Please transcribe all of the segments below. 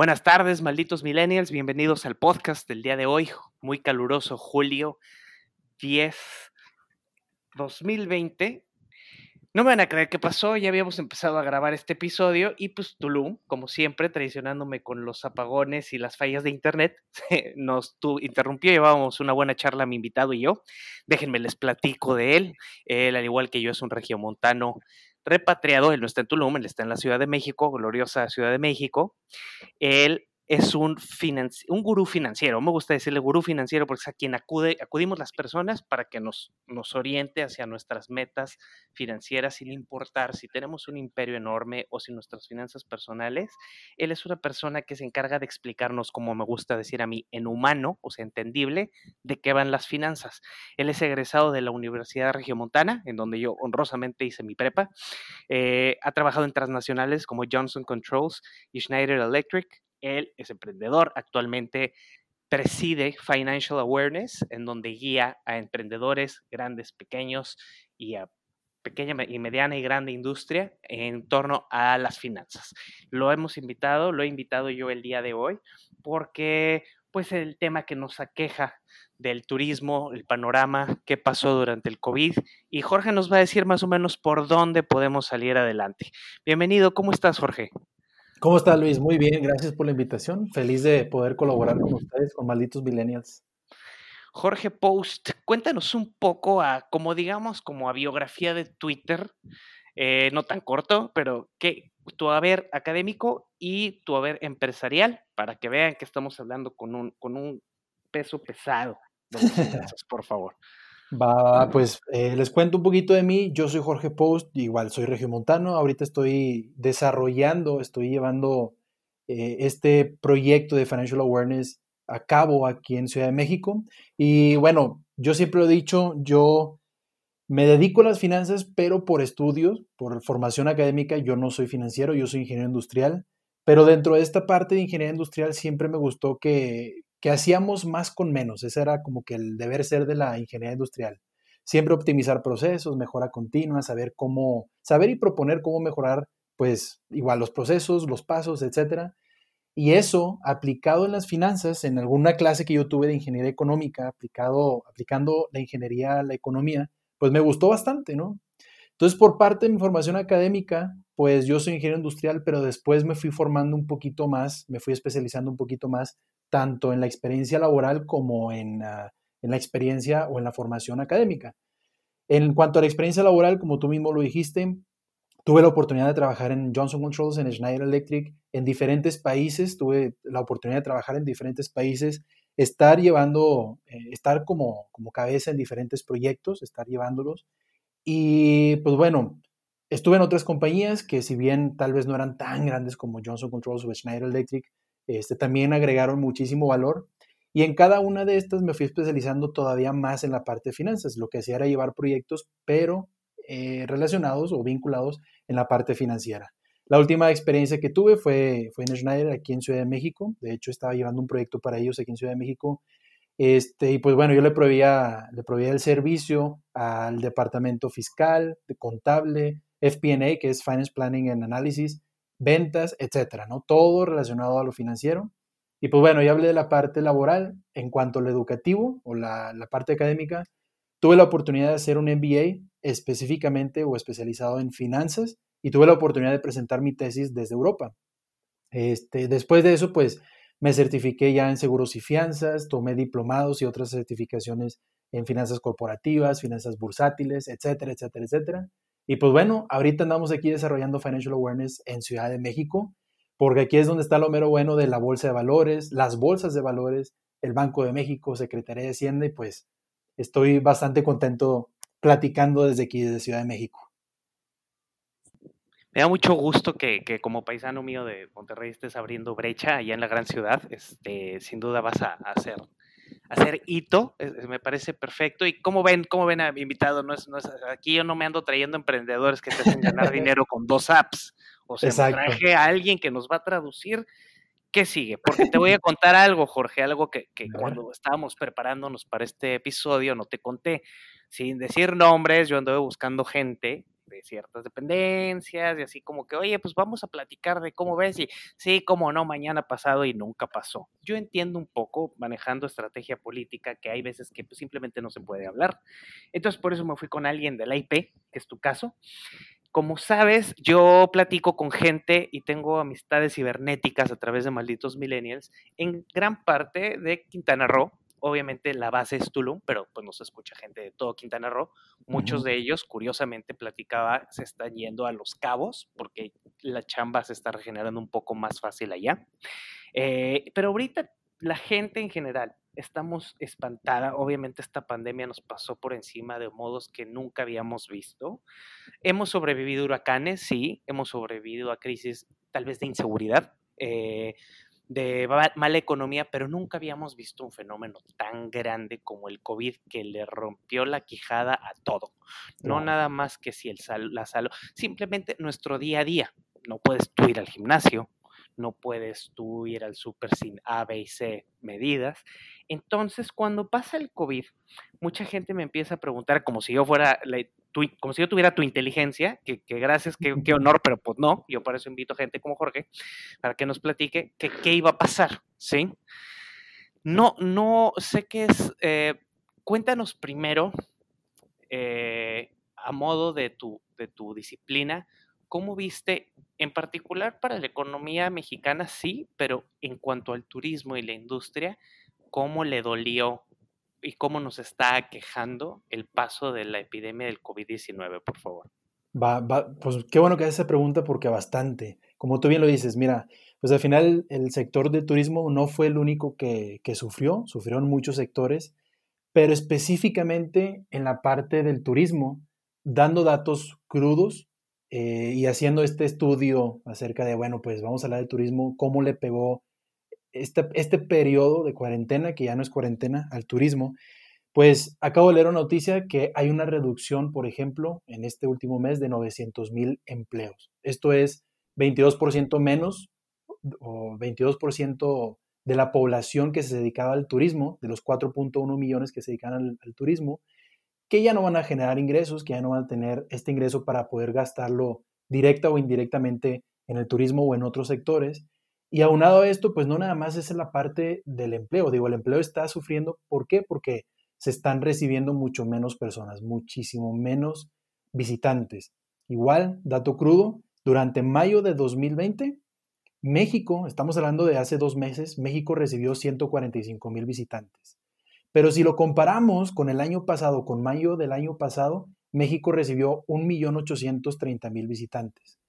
Buenas tardes, malditos millennials. Bienvenidos al podcast del día de hoy. Muy caluroso, julio 10, 2020. No me van a creer qué pasó. Ya habíamos empezado a grabar este episodio y pues Tulum, como siempre, traicionándome con los apagones y las fallas de internet, nos interrumpió. Llevábamos una buena charla mi invitado y yo. Déjenme les platico de él. Él, al igual que yo, es un regiomontano repatriado, él no está en Tulum, él está en la Ciudad de México, gloriosa Ciudad de México. Él es un, un gurú financiero. Me gusta decirle gurú financiero porque es a quien acude, acudimos las personas para que nos, nos oriente hacia nuestras metas financieras sin importar si tenemos un imperio enorme o si nuestras finanzas personales. Él es una persona que se encarga de explicarnos, como me gusta decir a mí, en humano, o sea, entendible, de qué van las finanzas. Él es egresado de la Universidad Regiomontana, en donde yo honrosamente hice mi prepa. Eh, ha trabajado en transnacionales como Johnson Controls y Schneider Electric él es emprendedor, actualmente preside Financial Awareness, en donde guía a emprendedores grandes, pequeños y a pequeña y mediana y grande industria en torno a las finanzas. Lo hemos invitado, lo he invitado yo el día de hoy, porque pues el tema que nos aqueja del turismo, el panorama, qué pasó durante el COVID, y Jorge nos va a decir más o menos por dónde podemos salir adelante. Bienvenido, ¿cómo estás, Jorge? ¿Cómo está Luis? Muy bien, gracias por la invitación. Feliz de poder colaborar con ustedes, con Malditos Millennials. Jorge Post, cuéntanos un poco a, como digamos, como a biografía de Twitter, eh, no tan corto, pero que tu haber académico y tu haber empresarial, para que vean que estamos hablando con un, con un peso pesado por favor. Va, pues eh, les cuento un poquito de mí. Yo soy Jorge Post, igual soy regiomontano. Ahorita estoy desarrollando, estoy llevando eh, este proyecto de Financial Awareness a cabo aquí en Ciudad de México. Y bueno, yo siempre lo he dicho, yo me dedico a las finanzas, pero por estudios, por formación académica, yo no soy financiero, yo soy ingeniero industrial. Pero dentro de esta parte de ingeniería industrial siempre me gustó que, que hacíamos más con menos. Ese era como que el deber ser de la ingeniería industrial. Siempre optimizar procesos, mejora continua, saber cómo, saber y proponer cómo mejorar, pues igual los procesos, los pasos, etcétera. Y eso aplicado en las finanzas, en alguna clase que yo tuve de ingeniería económica, aplicado, aplicando la ingeniería a la economía, pues me gustó bastante, ¿no? Entonces, por parte de mi formación académica, pues yo soy ingeniero industrial, pero después me fui formando un poquito más, me fui especializando un poquito más tanto en la experiencia laboral como en, ah, en la experiencia o en la formación académica. En cuanto a la experiencia laboral, como tú mismo lo dijiste, tuve la oportunidad de trabajar en Johnson Controls, en Schneider Electric, en diferentes países, tuve la oportunidad de trabajar en diferentes países, estar llevando, eh, estar como, como cabeza en diferentes proyectos, estar llevándolos. Y pues bueno, estuve en otras compañías que si bien tal vez no eran tan grandes como Johnson Controls o Schneider Electric, este, también agregaron muchísimo valor. Y en cada una de estas me fui especializando todavía más en la parte de finanzas. Lo que hacía era llevar proyectos, pero eh, relacionados o vinculados en la parte financiera. La última experiencia que tuve fue, fue en Schneider, aquí en Ciudad de México. De hecho, estaba llevando un proyecto para ellos aquí en Ciudad de México. Este, y pues bueno, yo le proveía, le proveía el servicio al departamento fiscal, de contable, FP&A, que es Finance Planning and Analysis, ventas, etcétera, ¿no? Todo relacionado a lo financiero. Y pues bueno, ya hablé de la parte laboral. En cuanto al educativo o la, parte académica, tuve la oportunidad de hacer un MBA específicamente o especializado en finanzas y tuve la oportunidad de presentar mi tesis desde Europa. Este, después de eso, pues me certifiqué ya en seguros y fianzas, tomé diplomados y otras certificaciones en finanzas corporativas, finanzas bursátiles, etcétera, etcétera, etcétera. Y pues bueno, ahorita andamos aquí desarrollando Financial Awareness en Ciudad de México, porque aquí es donde está lo mero bueno de la bolsa de valores, las bolsas de valores, el Banco de México, Secretaría de Hacienda, y pues estoy bastante contento platicando desde aquí, desde Ciudad de México. Me da mucho gusto que, como paisano mío de Monterrey estés abriendo brecha allá en la gran ciudad. Este, sin duda vas a hacer hacer hito, me parece perfecto. Y cómo ven, cómo ven a mi invitado, no es, no es, aquí yo no me ando trayendo emprendedores que te hacen ganar dinero con dos apps. O sea, traje a alguien que nos va a traducir qué sigue. Porque te voy a contar algo, Jorge, algo que, que cuando estábamos preparándonos para este episodio no te conté. Sin decir nombres, yo anduve buscando gente ciertas dependencias y así como que, oye, pues vamos a platicar de cómo ves y sí, cómo no, mañana pasado y nunca pasó. Yo entiendo un poco manejando estrategia política que hay veces que pues, simplemente no se puede hablar. Entonces por eso me fui con alguien de la IP, que es tu caso. Como sabes, yo platico con gente y tengo amistades cibernéticas a través de malditos millennials en gran parte de Quintana Roo, obviamente la base es Tulum, pero pues nos escucha gente de todo Quintana Roo. Muchos de ellos, curiosamente, platicaba, se están yendo a Los Cabos porque la chamba se está regenerando un poco más fácil allá. Eh, pero ahorita la gente en general estamos espantada. Obviamente esta pandemia nos pasó por encima de modos que nunca habíamos visto. Hemos sobrevivido a huracanes, sí, hemos sobrevivido a crisis tal vez de inseguridad. Eh, de mala economía, pero nunca habíamos visto un fenómeno tan grande como el COVID que le rompió la quijada a todo. No nada más que si el sal, la salud, simplemente nuestro día a día. No puedes tú ir al gimnasio, no puedes tú ir al súper sin A, B y C medidas. Entonces, cuando pasa el COVID, mucha gente me empieza a preguntar como si yo fuera como si yo tuviera tu inteligencia, que, gracias, qué, honor, pero pues no, yo por eso invito a gente como Jorge para que nos platique qué iba a pasar, ¿sí? No, no sé qué es, eh, cuéntanos primero, eh, a modo de tu, de tu disciplina, ¿cómo viste, en particular para la economía mexicana, sí, pero en cuanto al turismo y la industria, cómo le dolió y cómo nos está quejando el paso de la epidemia del COVID-19, por favor. Va, pues qué bueno que haces esa pregunta porque bastante. Como tú bien lo dices, mira, pues al final el sector de turismo no fue el único que, que sufrió, sufrieron muchos sectores, pero específicamente en la parte del turismo, dando datos crudos eh, y haciendo este estudio acerca de, bueno, pues vamos a hablar del turismo, cómo le pegó este, este periodo de cuarentena, que ya no es cuarentena, al turismo, pues acabo de leer una noticia que hay una reducción, por ejemplo, en este último mes de 900 mil empleos. Esto es 22% menos o 22% de la población que se dedicaba al turismo, de los 4.1 millones que se dedican al, al, turismo, que ya no van a generar ingresos, que ya no van a tener este ingreso para poder gastarlo directa o indirectamente en el turismo o en otros sectores. Y aunado a esto, pues no nada más es la parte del empleo. Digo, el empleo está sufriendo. ¿Por qué? Porque se están recibiendo mucho menos personas, muchísimo menos visitantes. Igual, dato crudo, durante mayo de 2020, México, estamos hablando de hace dos meses, México recibió 145 mil visitantes. Pero si lo comparamos con el año pasado, con mayo del año pasado, México recibió 1.830.000 visitantes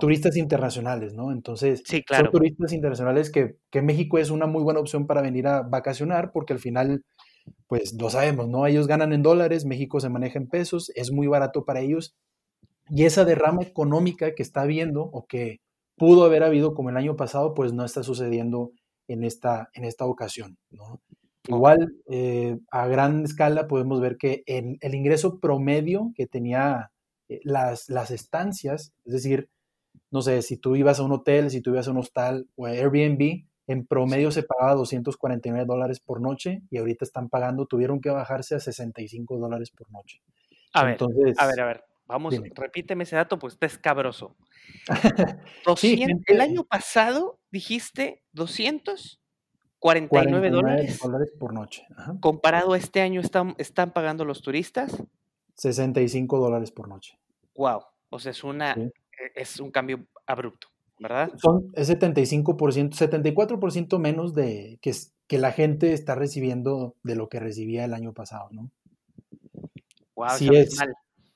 turistas internacionales, ¿no? Entonces, son turistas internacionales que, México es una muy buena opción para venir a vacacionar porque al final, pues lo sabemos, ¿no? Ellos ganan en dólares, México se maneja en pesos, es muy barato para ellos. Y esa derrama económica que está habiendo o que pudo haber habido como el año pasado, pues no está sucediendo en esta, en esta ocasión, ¿no? Igual, eh, a gran escala podemos ver que en el ingreso promedio que tenía eh, las, las estancias, es decir, no sé, si tú ibas a un hotel, si tú ibas a un hostal o a Airbnb, en promedio se pagaba 249 dólares por noche y ahorita están pagando, tuvieron que bajarse a 65 dólares por noche. A ver, a ver, a ver, vamos, repíteme ese dato, pues está escabroso. el año pasado dijiste 249 dólares, dólares por noche. Comparado a este año, ¿están, ¿están pagando los turistas? 65 dólares por noche. Wow, o sea, es una es un cambio abrupto, ¿verdad? Son es 75%, 74% menos de que, que la gente está recibiendo de lo que recibía el año pasado, ¿no? Wow, sí, es,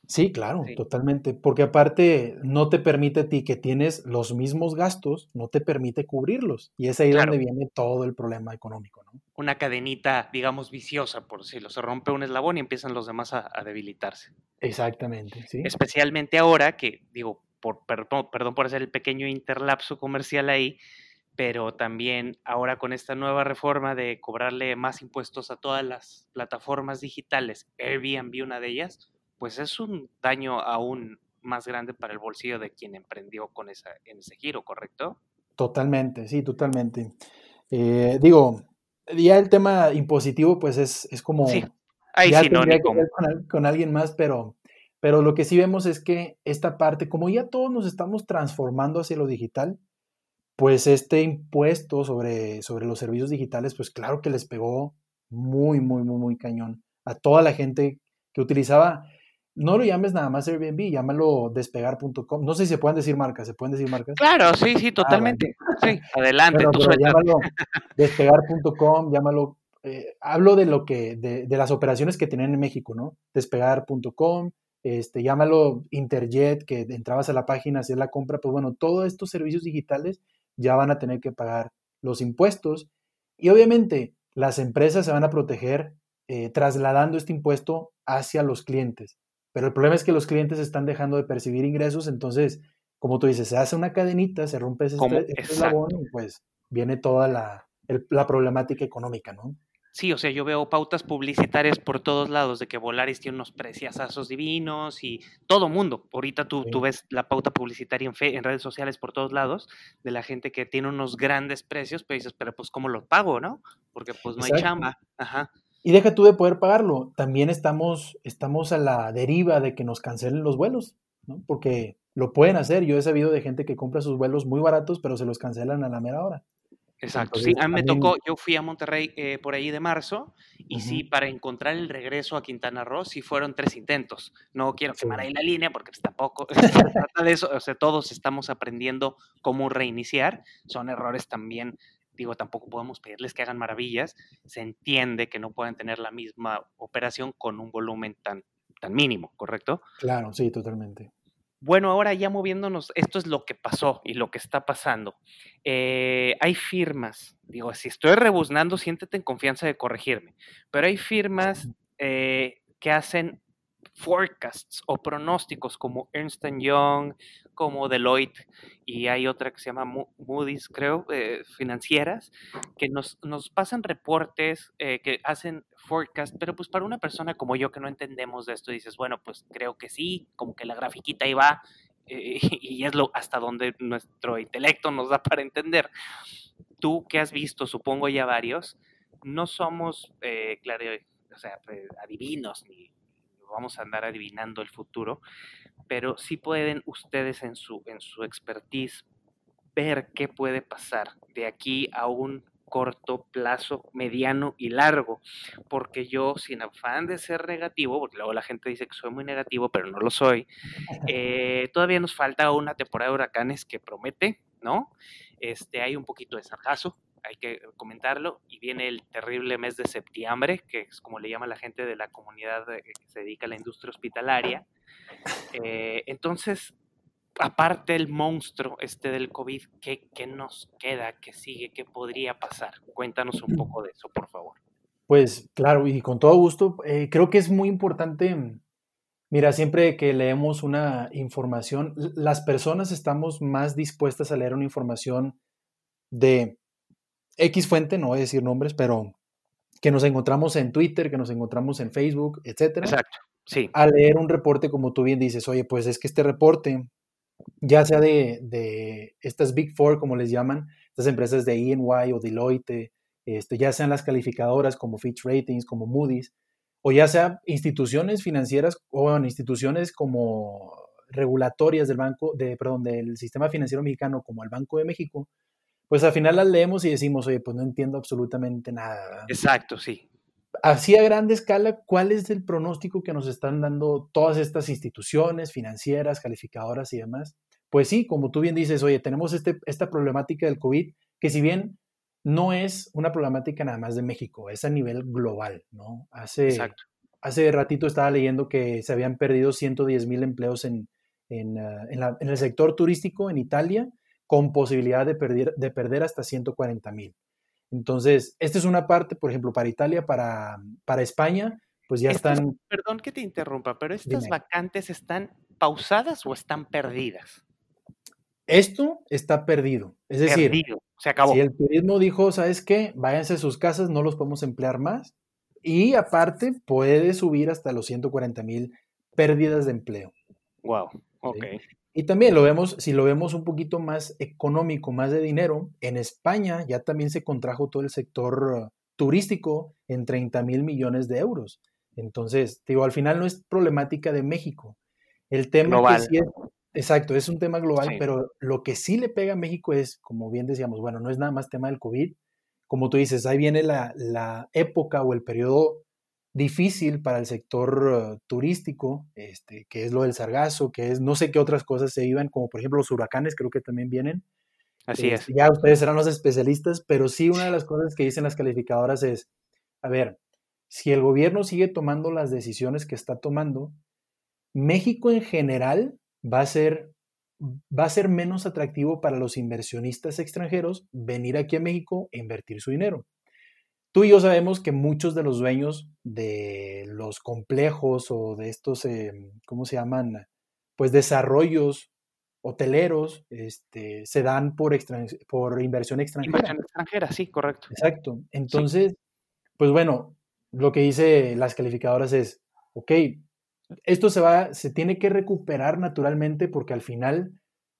sí claro, totalmente. Porque aparte no te permite a ti que tienes los mismos gastos, no te permite cubrirlos. Y es ahí donde viene todo el problema económico, ¿no? Una cadenita, digamos, viciosa, por decirlo. Se rompe un eslabón y empiezan los demás a, a debilitarse. Exactamente, sí. Especialmente ahora que, digo, por, perdón, perdón por hacer el pequeño interlapso comercial ahí, pero también ahora con esta nueva reforma de cobrarle más impuestos a todas las plataformas digitales, Airbnb una de ellas, pues es un daño aún más grande para el bolsillo de quien emprendió con esa, en ese giro, ¿correcto? Totalmente, sí, totalmente. Eh, digo, ya el tema impositivo, pues es, es como... Sí, ahí sí, no, con, con, alguien más, pero Pero lo que sí vemos es que esta parte, como ya todos nos estamos transformando hacia lo digital, pues este impuesto sobre, sobre los servicios digitales, pues claro que les pegó muy, muy, muy, muy cañón a toda la gente que utilizaba, no lo llames nada más Airbnb, llámalo despegar.com. No sé si se pueden decir marcas, ¿se pueden decir marcas? Claro, sí, sí, ah, totalmente. Sí, adelante. llámalo despegar.com, llámalo, eh, hablo de lo que, de, de, las operaciones que tenían en México, ¿no? Despegar.com, este, llámalo Interjet, que entrabas a la página, hacías la compra, pues bueno, todos estos servicios digitales ya van a tener que pagar los impuestos y obviamente las empresas se van a proteger eh, trasladando este impuesto hacia los clientes. Pero el problema es que los clientes están dejando de percibir ingresos, entonces, como tú dices, se hace una cadenita, se rompe ese, eslabón y pues viene toda la, la problemática económica, ¿no? Sí, o sea, yo veo pautas publicitarias por todos lados de que Volaris tiene unos preciazos divinos y todo mundo. Ahorita tú, tú ves la pauta publicitaria en, fe, en redes sociales por todos lados de la gente que tiene unos grandes precios, pero dices, pero pues ¿cómo lo pago, no? Porque pues no hay chamba. Ajá. Y deja tú de poder pagarlo. También estamos, estamos a la deriva de que nos cancelen los vuelos, ¿no? Porque lo pueden hacer. Yo he sabido de gente que compra sus vuelos muy baratos, pero se los cancelan a la mera hora. Exacto, sí, a mí me tocó, yo fui a Monterrey eh, por ahí de marzo y sí, para encontrar el regreso a Quintana Roo, sí fueron tres intentos. No quiero quemar ahí la línea porque pues, tampoco se trata de eso, o sea, todos estamos aprendiendo cómo reiniciar, son errores también, digo, tampoco podemos pedirles que hagan maravillas, se entiende que no pueden tener la misma operación con un volumen tan, tan mínimo, ¿correcto? Claro, sí, totalmente. Bueno, ahora ya moviéndonos, esto es lo que pasó y lo que está pasando. Eh, hay firmas, digo, si estoy rebuznando, siéntete en confianza de corregirme, pero hay firmas eh, que hacen forecasts o pronósticos como Ernst Young, como Deloitte y hay otra que se llama Moody's, creo, eh, financieras, que nos, nos pasan reportes, eh, que hacen forecast, pero pues para una persona como yo que no entendemos de esto, dices, bueno, pues creo que sí, como que la grafiquita ahí va eh, y es lo hasta donde nuestro intelecto nos da para entender. Tú que has visto, supongo ya varios, no somos, claro, o sea, adivinos ni vamos a andar adivinando el futuro, pero sí pueden ustedes en su, en su expertise ver qué puede pasar de aquí a un corto plazo, mediano y largo, porque yo, sin afán de ser negativo, porque luego la gente dice que soy muy negativo, pero no lo soy, eh, todavía nos falta una temporada de huracanes que promete, ¿no? Este, hay un poquito de sargazo, hay que comentarlo, y viene el terrible mes de septiembre, que es como le llama la gente de la comunidad que se dedica a la industria hospitalaria. Eh, entonces, aparte del monstruo este del COVID, ¿qué, ¿qué, nos queda? ¿Qué sigue? ¿Qué podría pasar? Cuéntanos un poco de eso, por favor. Pues claro, y con todo gusto, eh, creo que es muy importante, mira, siempre que leemos una información, las personas estamos más dispuestas a leer una información de X fuente, no voy a decir nombres, pero que nos encontramos en Twitter, que nos encontramos en Facebook, etcétera. Exacto, sí. A leer un reporte, como tú bien dices, oye, pues es que este reporte, ya sea de, estas Big Four, como les llaman, estas empresas de EY o Deloitte, este, ya sean las calificadoras como Fitch Ratings, como Moody's, o ya sea instituciones financieras o instituciones como regulatorias del banco, de, perdón, del sistema financiero mexicano, como el Banco de México, pues al final las leemos y decimos, oye, pues no entiendo absolutamente nada. Exacto, sí. Así a grande escala, ¿cuál es el pronóstico que nos están dando todas estas instituciones financieras, calificadoras y demás? Pues sí, como tú bien dices, oye, tenemos este, esta problemática del COVID, que si bien no es una problemática nada más de México, es a nivel global, ¿no? Hace, Exacto. hace ratito estaba leyendo que se habían perdido 110 mil empleos en, en, ah, en el sector turístico en Italia con posibilidad de perder, de perder hasta 140 mil. Entonces, esta es una parte, por ejemplo, para Italia, para, para España, pues ya están... Perdón que te interrumpa, pero estas vacantes están pausadas o están perdidas? Esto está perdido. Es decir, se acabó. Si el turismo dijo, ¿sabes qué? Váyanse a sus casas, no los podemos emplear más. Y aparte, puede subir hasta los 140 mil pérdidas de empleo. Wow, ok. Y también lo vemos, si lo vemos un poquito más económico, más de dinero, en España ya también se contrajo todo el sector turístico en 30 mil millones de euros. Entonces, digo, al final no es problemática de México, El tema que sí es, exacto, es un tema global, pero lo que sí le pega a México es, como bien decíamos, bueno, no es nada más tema del COVID, como tú dices, ahí viene la, la época o el periodo difícil para el sector uh, turístico, este, que es lo del sargazo, que es no sé qué otras cosas se iban, como por ejemplo los huracanes, creo que también vienen. Así es. Este, ya ustedes serán los especialistas, pero sí una de las cosas que dicen las calificadoras es, a ver, si el gobierno sigue tomando las decisiones que está tomando, México en general va a ser va a ser menos atractivo para los inversionistas extranjeros venir aquí a México e invertir su dinero. Tú y yo sabemos que muchos de los dueños de los complejos o de estos, em, ¿cómo se llaman? Pues desarrollos hoteleros este, se dan por, por inversión extranjera. Inversión extranjera, sí, correcto. Exacto. Entonces, pues bueno, lo que dice las calificadoras es, ok, esto se va, se tiene que recuperar naturalmente porque al final,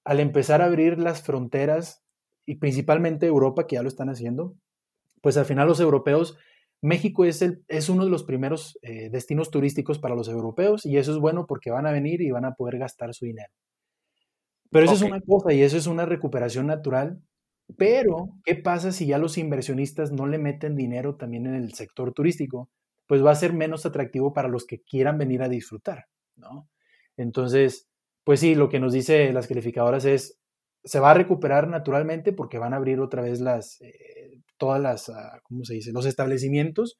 al empezar a abrir las fronteras, y principalmente Europa, que ya lo están haciendo, pues al final los europeos, México es, el, es uno de los primeros eh, destinos turísticos para los europeos y eso es bueno porque van a venir y van a poder gastar su dinero. Pero eso es una cosa y eso es una recuperación natural. Pero, ¿qué pasa si ya los inversionistas no le meten dinero también en el sector turístico? Pues va a ser menos atractivo para los que quieran venir a disfrutar, ¿no? Entonces, pues sí, lo que nos dice las calificadoras es, se va a recuperar naturalmente porque van a abrir otra vez las, eh, todas las, ah, ¿cómo se dice? Los establecimientos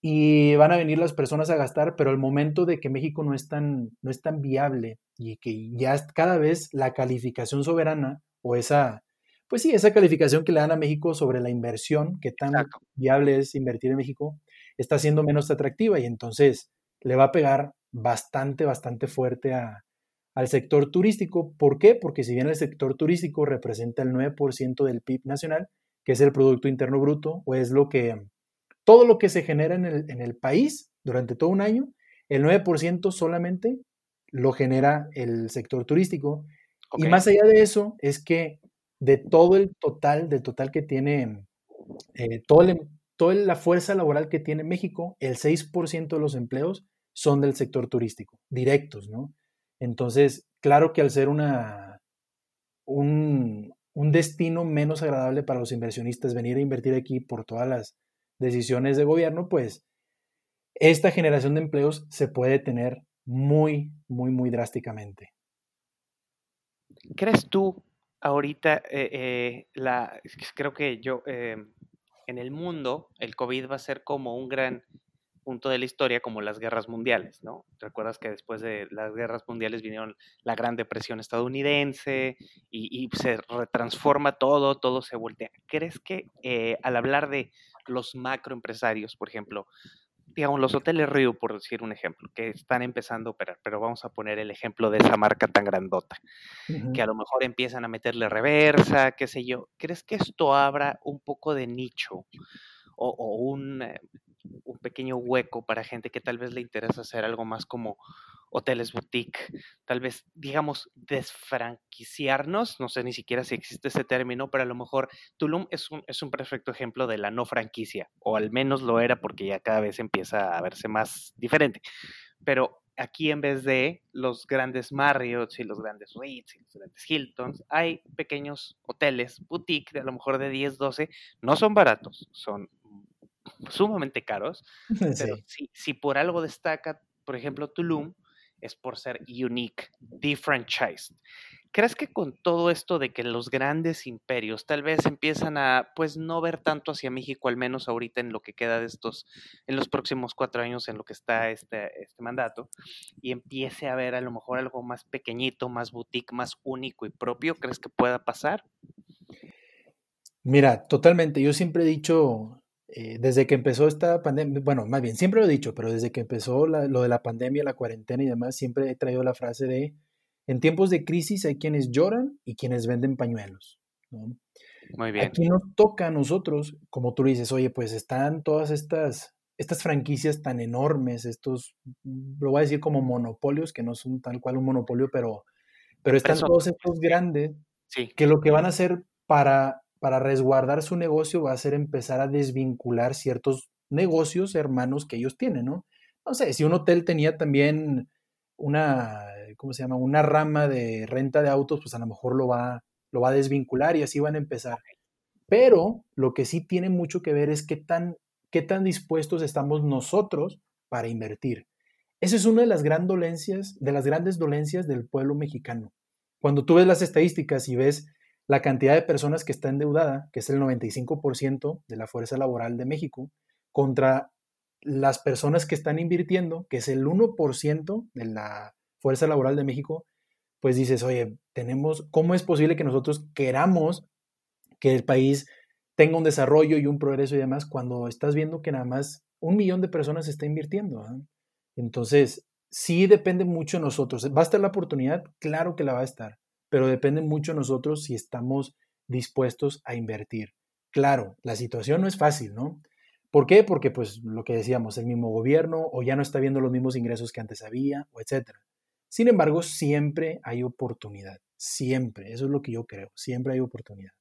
y van a venir las personas a gastar, pero el momento de que México no es tan, no es tan viable y que ya cada vez la calificación soberana o esa, pues sí, esa calificación que le dan a México sobre la inversión, que tan viable es invertir en México, está siendo menos atractiva y entonces le va a pegar bastante, bastante fuerte al sector turístico. ¿Por qué? Porque si bien el sector turístico representa el 9% del PIB nacional, que es el Producto Interno Bruto, o es lo que todo lo que se genera en el, país durante todo un año, el 9% solamente lo genera el sector turístico. Y más allá de eso, es que de todo el total, del total que tiene, eh, todo toda la fuerza laboral que tiene México, el 6% de los empleos son del sector turístico, directos, ¿no? Entonces, claro que al ser una, un, un destino menos agradable para los inversionistas venir a invertir aquí por todas las decisiones de gobierno, pues esta generación de empleos se puede tener muy, muy, muy drásticamente. ¿Crees tú ahorita, eh, eh, la, creo que yo, eh, en el mundo, el COVID va a ser como un gran punto de la historia como las guerras mundiales, ¿no? Recuerdas que después de las guerras mundiales vinieron la Gran Depresión estadounidense y, se retransforma todo, todo se voltea. ¿Crees que al hablar de los macroempresarios, por ejemplo, digamos, los hoteles Río, por decir un ejemplo, que están empezando a operar, pero vamos a poner el ejemplo de esa marca tan grandota, que a lo mejor empiezan a meterle reversa, qué sé yo. ¿Crees que esto abra un poco de nicho o, un, eh, un pequeño hueco para gente que tal vez le interesa hacer algo más como hoteles boutique, tal vez, digamos, desfranquiciarnos, no sé ni siquiera si existe ese término, pero a lo mejor Tulum es un, es un perfecto ejemplo de la no franquicia, o al menos lo era porque ya cada vez empieza a verse más diferente. Pero aquí en vez de los grandes Marriotts y los grandes Ritz y los grandes Hiltons, hay pequeños hoteles boutique de a lo mejor de 10, 12, no son baratos, son sumamente caros, pero si, si por algo destaca, por ejemplo, Tulum, es por ser unique, defranchised. ¿Crees que con todo esto de que los grandes imperios tal vez empiezan a, pues, no ver tanto hacia México, al menos ahorita en lo que queda de estos, en los próximos cuatro años en lo que está este, este mandato, y empiece a ver a lo mejor algo más pequeñito, más boutique, más único y propio? ¿Crees que pueda pasar? Mira, totalmente. Yo siempre he dicho, eh, desde que empezó esta pandemia, bueno, más bien, siempre lo he dicho, pero desde que empezó lo de la pandemia, la cuarentena y demás, siempre he traído la frase de, en tiempos de crisis hay quienes lloran y quienes venden pañuelos. Muy bien. Aquí nos toca a nosotros, como tú dices, oye, pues están todas estas, estas franquicias tan enormes, estos, lo voy a decir como monopolios, que no son tal cual un monopolio, pero, pero están todos estos grandes, que lo que van a hacer para para resguardar su negocio va a ser empezar a desvincular ciertos negocios hermanos que ellos tienen, ¿no? No sé, si un hotel tenía también una, ¿cómo se llama? Una rama de renta de autos, pues a lo mejor lo va, lo va a desvincular y así van a empezar. Pero lo que sí tiene mucho que ver es qué tan, qué tan dispuestos estamos nosotros para invertir. Esa es una de las, gran dolencias, de las grandes dolencias del pueblo mexicano. Cuando tú ves las estadísticas y ves la cantidad de personas que está endeudada, que es el 95% de la fuerza laboral de México, contra las personas que están invirtiendo, que es el 1% de la fuerza laboral de México, pues dices, oye, tenemos, ¿cómo es posible que nosotros queramos que el país tenga un desarrollo y un progreso y demás cuando estás viendo que nada más un millón de personas está invirtiendo? ¿ah? Entonces, sí depende mucho de nosotros. ¿Va a estar la oportunidad? Claro que la va a estar, pero depende mucho de nosotros si estamos dispuestos a invertir. Claro, la situación no es fácil, ¿no? ¿Por qué? Porque, pues, lo que decíamos, el mismo gobierno o ya no está viendo los mismos ingresos que antes había, o etcétera. Sin embargo, siempre hay oportunidad, siempre, eso es lo que yo creo, siempre hay oportunidad.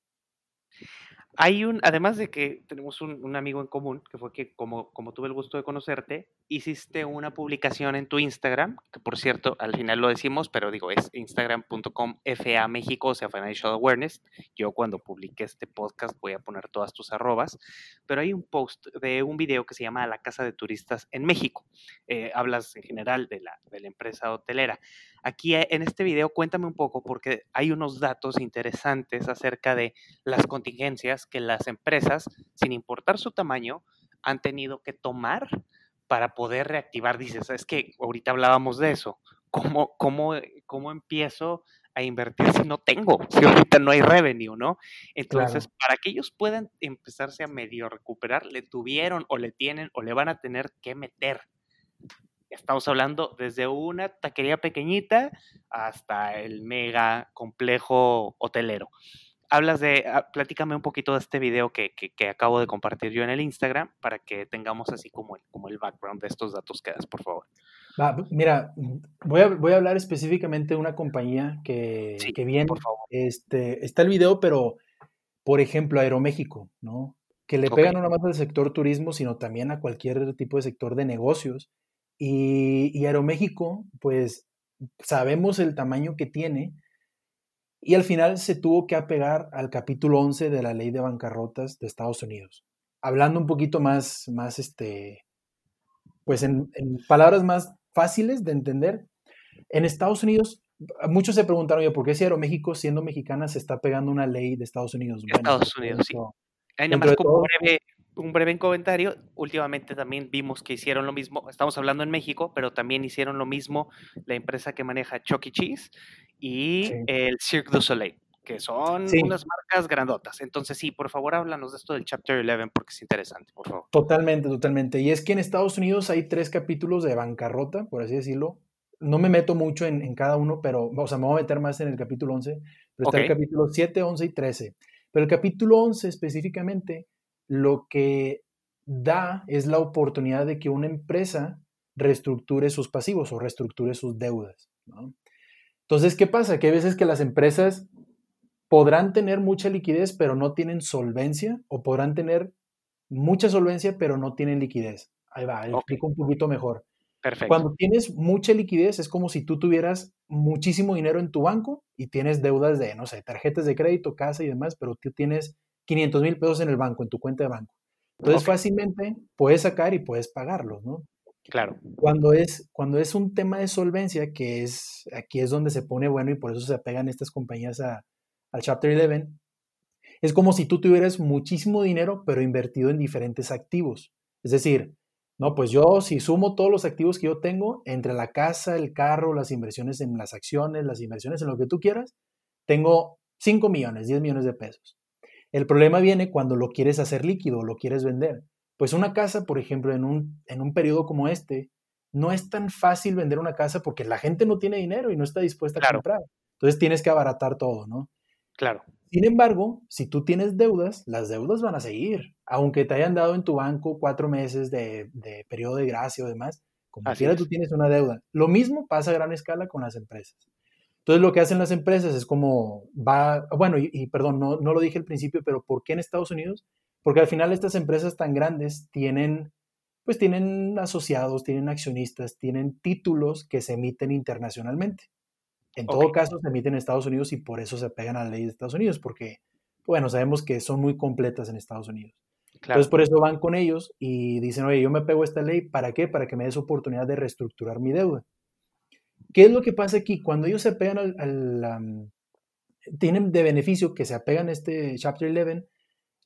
Hay un, además de que tenemos un, amigo en común, que fue que como, como tuve el gusto de conocerte, hiciste una publicación en tu Instagram, que por cierto, al final lo decimos, pero digo, es instagram.com FA México, o sea, Financial Awareness. Yo cuando publique este podcast voy a poner todas tus arrobas, pero hay un post de un video que se llama La Casa de Turistas en México. Eh, hablas en general de la, de la empresa hotelera. Aquí eh, en este video cuéntame un poco porque hay unos datos interesantes acerca de las contingencias que las empresas, sin importar su tamaño, han tenido que tomar para poder reactivar. Dices, es que ahorita hablábamos de eso. ¿Cómo, cómo, cómo empiezo a invertir si no tengo, si ahorita no hay revenue, ¿no? Entonces, para que ellos puedan empezarse a medio recuperar, le tuvieron o le tienen o le van a tener que meter Estamos hablando desde una taquería pequeñita hasta el mega complejo hotelero. Hablas de, ah, platícame un poquito de este video que, que, acabo de compartir yo en el Instagram para que tengamos así como el, como el background de estos datos que das, por favor. mira, voy a, voy a hablar específicamente de una compañía que, que viene, por favor. Este, está el video, pero por ejemplo, Aeroméxico, ¿no? Que le pegan no más al sector turismo, sino también a cualquier tipo de sector de negocios. Y, Aeroméxico, pues sabemos el tamaño que tiene y al final se tuvo que apegar al capítulo 11 de la ley de bancarrotas de Estados Unidos. Hablando un poquito más, más este, pues en, palabras más fáciles de entender, en Estados Unidos, muchos se preguntaron, ¿por qué si Aeroméxico, siendo mexicana, se está pegando una ley de Estados Unidos? Estados Unidos, sí. Hay más como breve, un breve comentario. Últimamente también vimos que hicieron lo mismo. Estamos hablando en México, pero también hicieron lo mismo la empresa que maneja Chuck E. Cheese y el Cirque du Soleil, que son unas marcas grandotas. Entonces, sí, por favor, háblanos de esto del Chapter 11 porque es interesante, por favor. Totalmente, totalmente. Y es que en Estados Unidos hay tres capítulos de bancarrota, por así decirlo. No me meto mucho en, cada uno, pero, o sea, me voy a meter más en el capítulo 11. Pero está el capítulo 7, 11 y 13. Pero el capítulo 11 específicamente lo que da es la oportunidad de que una empresa reestructure sus pasivos o reestructure sus deudas. Entonces, ¿qué pasa? Que hay veces que las empresas podrán tener mucha liquidez, pero no tienen solvencia, o podrán tener mucha solvencia, pero no tienen liquidez. Ahí va, explico un poquito mejor. Perfecto. Cuando tienes mucha liquidez, es como si tú tuvieras muchísimo dinero en tu banco y tienes deudas de, no sé, tarjetas de crédito, casa y demás, pero tú tienes 500 mil pesos en el banco, en tu cuenta de banco. Entonces fácilmente puedes sacar y puedes pagarlos, ¿no? Claro. Cuando es, cuando es un tema de solvencia, que es, aquí es donde se pone bueno y por eso se apegan estas compañías a, al Chapter 11, es como si tú tuvieras muchísimo dinero, pero invertido en diferentes activos. Es decir, no, pues yo si sumo todos los activos que yo tengo, entre la casa, el carro, las inversiones en las acciones, las inversiones en lo que tú quieras, tengo 5 millones, 10 millones de pesos. El problema viene cuando lo quieres hacer líquido, lo quieres vender. Pues una casa, por ejemplo, en un, en un periodo como este, no es tan fácil vender una casa porque la gente no tiene dinero y no está dispuesta a comprar. Entonces tienes que abaratar todo, ¿no? Claro. Sin embargo, si tú tienes deudas, las deudas van a seguir. Aunque te hayan dado en tu banco cuatro meses de, periodo de gracia o demás, como quiera tú tienes una deuda. Lo mismo pasa a gran escala con las empresas. Entonces lo que hacen las empresas es como va, bueno, y, perdón, no, no, lo dije al principio, pero ¿por qué en Estados Unidos? Porque al final estas empresas tan grandes tienen, pues tienen asociados, tienen accionistas, tienen títulos que se emiten internacionalmente. En todo caso, se emiten en Estados Unidos y por eso se pegan a la ley de Estados Unidos, porque, bueno, sabemos que son muy completas en Estados Unidos. Entonces, por eso van con ellos y dicen, oye, yo me pego a esta ley, ¿para qué? Para que me des oportunidad de reestructurar mi deuda. ¿Qué es lo que pasa aquí? Cuando ellos se pegan al, tienen de beneficio que se apegan a este Chapter 11,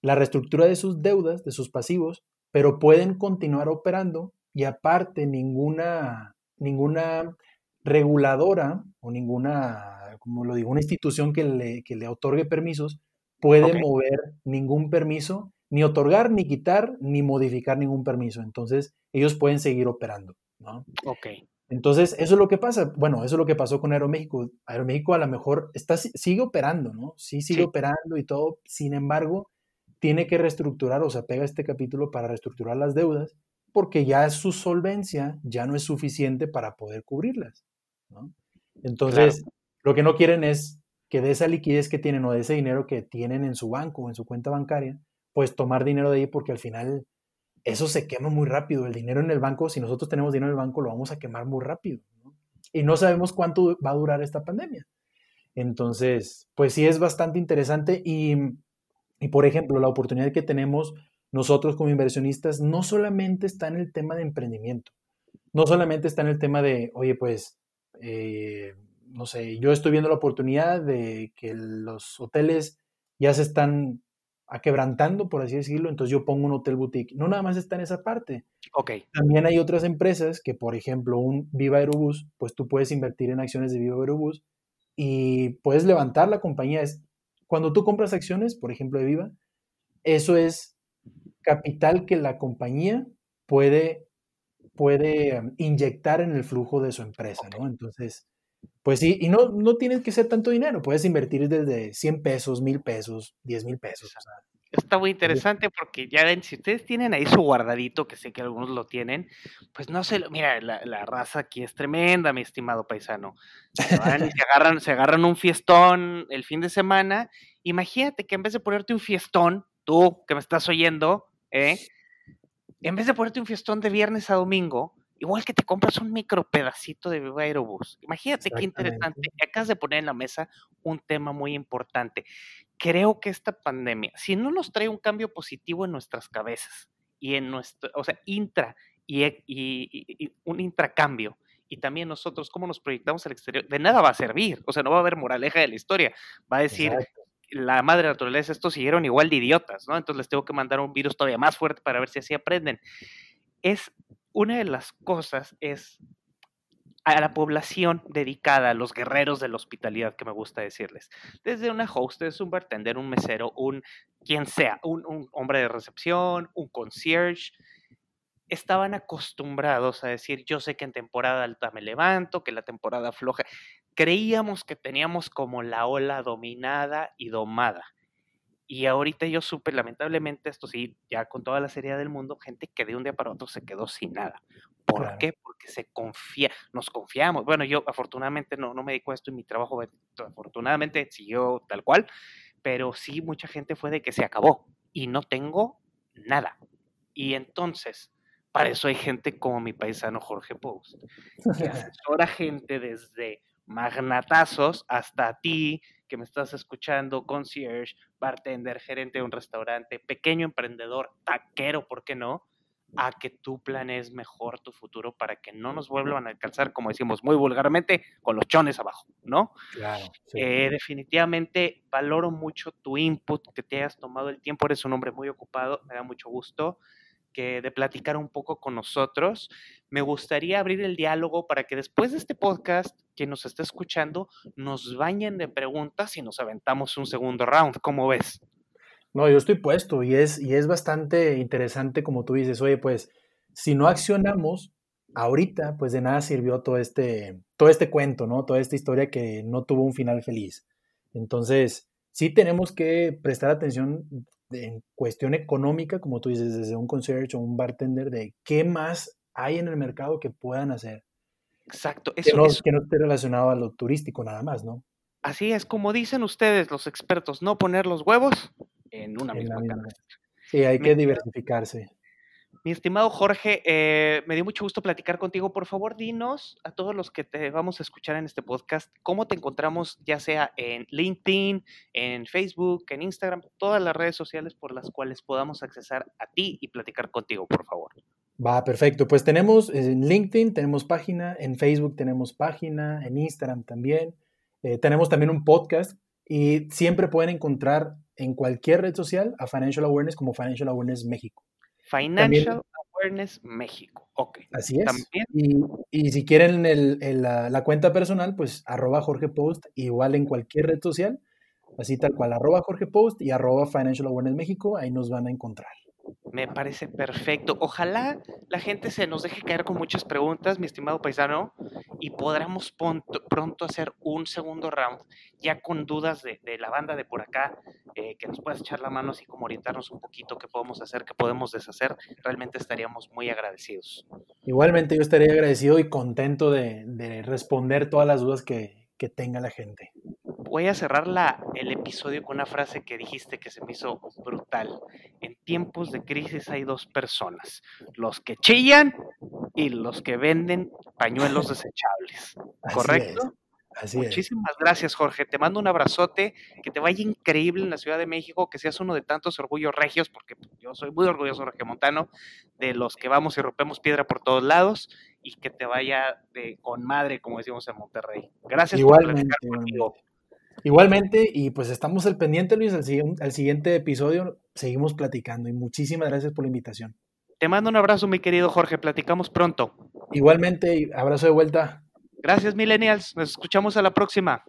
la reestructura de sus deudas, de sus pasivos, pero pueden continuar operando y aparte ninguna, ninguna reguladora o ninguna, como lo digo, una institución que le, le otorgue permisos puede mover ningún permiso, ni otorgar, ni quitar, ni modificar ningún permiso. Entonces, ellos pueden seguir operando, ¿no? Ok. Entonces, eso es lo que pasa. Bueno, eso es lo que pasó con Aeroméxico. Aeroméxico a lo mejor está, sigue operando, ¿no? Sí, sigue operando y todo. Sin embargo, tiene que reestructurar, o sea, pega este capítulo para reestructurar las deudas, porque ya su solvencia ya no es suficiente para poder cubrirlas. Entonces, lo que no quieren es que de esa liquidez que tienen o de ese dinero que tienen en su banco o en su cuenta bancaria, pues tomar dinero de ahí porque al final eso se quema muy rápido. El dinero en el banco, si nosotros tenemos dinero en el banco, lo vamos a quemar muy rápido. Y no sabemos cuánto va a durar esta pandemia. Entonces, pues sí es bastante interesante y, y por ejemplo, la oportunidad que tenemos nosotros como inversionistas no solamente está en el tema de emprendimiento, no solamente está en el tema de, oye, pues eh, no sé, yo estoy viendo la oportunidad de que los hoteles ya se están aquebrantando, por así decirlo, entonces yo pongo un hotel boutique. No nada más está en esa parte. Ok. También hay otras empresas que, por ejemplo, un Viva Aerobús, pues tú puedes invertir en acciones de Viva Aerobús y puedes levantar la compañía. Cuando tú compras acciones, por ejemplo, de Viva, eso es capital que la compañía puede puede em, inyectar en el flujo de su empresa, ¿no? Entonces, pues sí, y no, no tienes que ser tanto dinero, puedes invertir desde 100 pesos, 1000 pesos, 10 mil pesos. Está muy interesante porque ya ven, si ustedes tienen ahí su guardadito, que sé que algunos lo tienen, pues no sé, mira, la, la raza aquí es tremenda, mi estimado paisano. Se, agarran, se agarran un fiestón el fin de semana. Imagínate que en vez de ponerte un fiestón, tú que me estás oyendo, ¿eh? en vez de ponerte un fiestón de viernes a domingo, igual que te compras un micro pedacito de Viva Aerobús. Imagínate qué interesante. Acabas de poner en la mesa un tema muy importante. Creo que esta pandemia, si no nos trae un cambio positivo en nuestras cabezas y en nuestro, o sea, intra y, y un intracambio, y también nosotros cómo nos proyectamos al exterior, de nada va a servir. O sea, no va a haber moraleja de la historia. Va a decir, la madre naturaleza, estos siguieron igual de idiotas, ¿no? Entonces les tengo que mandar un virus todavía más fuerte para ver si así aprenden. Es una de las cosas es a la población dedicada, a los guerreros de la hospitalidad, que me gusta decirles. Desde una hostess, un bartender, un mesero, un quien sea, un, un hombre de recepción, un concierge, estaban acostumbrados a decir, yo sé que en temporada alta me levanto, que la temporada floja. Creíamos que teníamos como la ola dominada y domada. Y ahorita yo supe, lamentablemente, esto sí, ya con toda la seriedad del mundo, gente que de un día para otro se quedó sin nada. ¿Por qué? Porque se confía, nos confiamos. Bueno, yo afortunadamente no, no me dedico a esto y mi trabajo afortunadamente siguió tal cual, pero sí mucha gente fue de que se acabó y no tengo nada. Y entonces, para eso hay gente como mi paisano Jorge Post, que asesora gente desde magnatazos hasta ti que me estás escuchando, concierge, bartender, gerente de un restaurante, pequeño emprendedor, taquero, ¿por qué no? A que tú planees mejor tu futuro para que no nos vuelvan a alcanzar, como decimos muy vulgarmente, con los chones abajo, ¿no? Claro. Eh, definitivamente valoro mucho tu input, que te hayas tomado el tiempo, eres un hombre muy ocupado, me da mucho gusto de platicar un poco con nosotros. Me gustaría abrir el diálogo para que después de este podcast, quien nos está escuchando, nos bañen de preguntas y nos aventamos un segundo round. ¿Cómo ves? No, yo estoy puesto y es, y es bastante interesante como tú dices, oye, pues si no accionamos ahorita, pues de nada sirvió todo este, todo este cuento, ¿no? Toda esta historia que no tuvo un final feliz. Entonces, sí tenemos que prestar atención en cuestión económica, como tú dices, desde un concierge o un bartender, de qué más hay en el mercado que puedan hacer. Exacto. Eso, que, no, que no esté relacionado a lo turístico nada más, ¿no? Así es, como dicen ustedes, los expertos, no poner los huevos en una misma, Sí, hay que diversificarse. Mi estimado Jorge, eh, me dio mucho gusto platicar contigo. Por favor, dinos a todos los que te vamos a escuchar en este podcast, cómo te encontramos, ya sea en LinkedIn, en Facebook, en Instagram, todas las redes sociales por las cuales podamos accesar a ti y platicar contigo, por favor. Va, perfecto. Pues tenemos en LinkedIn, tenemos página, en Facebook tenemos página, en Instagram también. Eh, tenemos también un podcast y siempre pueden encontrar en cualquier red social a Financial Awareness como Financial Awareness México. Financial Awareness México. Ok. Así es. Y, si quieren la, cuenta personal, pues arroba Jorge Post, igual en cualquier red social, así tal cual, arroba Jorge Post y arroba Financial Awareness México, ahí nos van a encontrar. Me parece perfecto. Ojalá la gente se nos deje caer con muchas preguntas, mi estimado paisano, y podamos pronto, hacer un segundo round, ya con dudas de, la banda de por acá, eh, que nos puedas echar la mano, así como orientarnos un poquito qué podemos hacer, qué podemos deshacer. Realmente estaríamos muy agradecidos. Igualmente, yo estaría agradecido y contento de, responder todas las dudas que tenga la gente voy a cerrar la, el episodio con una frase que dijiste que se me hizo brutal. En tiempos de crisis hay dos personas, los que chillan y los que venden pañuelos desechables. ¿Correcto? Así Muchísimas gracias, Jorge. Te mando un abrazote, que te vaya increíble en la Ciudad de México, que seas uno de tantos orgullos regios, porque yo soy muy orgulloso, Jorge Montano, de los que vamos y rompemos piedra por todos lados, y que te vaya de con madre, como decimos en Monterrey. Gracias igualmente, por conmigo. Igualmente, y pues estamos al pendiente, Luis, al, al siguiente episodio seguimos platicando y muchísimas gracias por la invitación. Te mando un abrazo, mi querido Jorge, platicamos pronto. Igualmente, abrazo de vuelta. Gracias, millennials, nos escuchamos a la próxima.